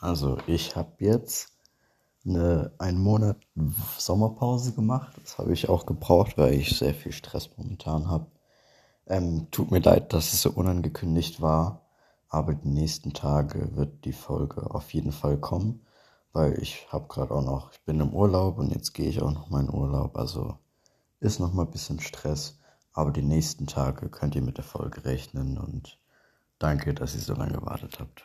Also ich habe jetzt eine, einen Monat Sommerpause gemacht. Das habe ich auch gebraucht, weil ich sehr viel Stress momentan habe. Ähm, tut mir leid, dass es so unangekündigt war, aber die nächsten Tage wird die Folge auf jeden Fall kommen, weil ich habe gerade auch noch, ich bin im Urlaub und jetzt gehe ich auch noch mal in Urlaub, also ist noch mal ein bisschen Stress, aber die nächsten Tage könnt ihr mit der Folge rechnen und danke, dass ihr so lange gewartet habt.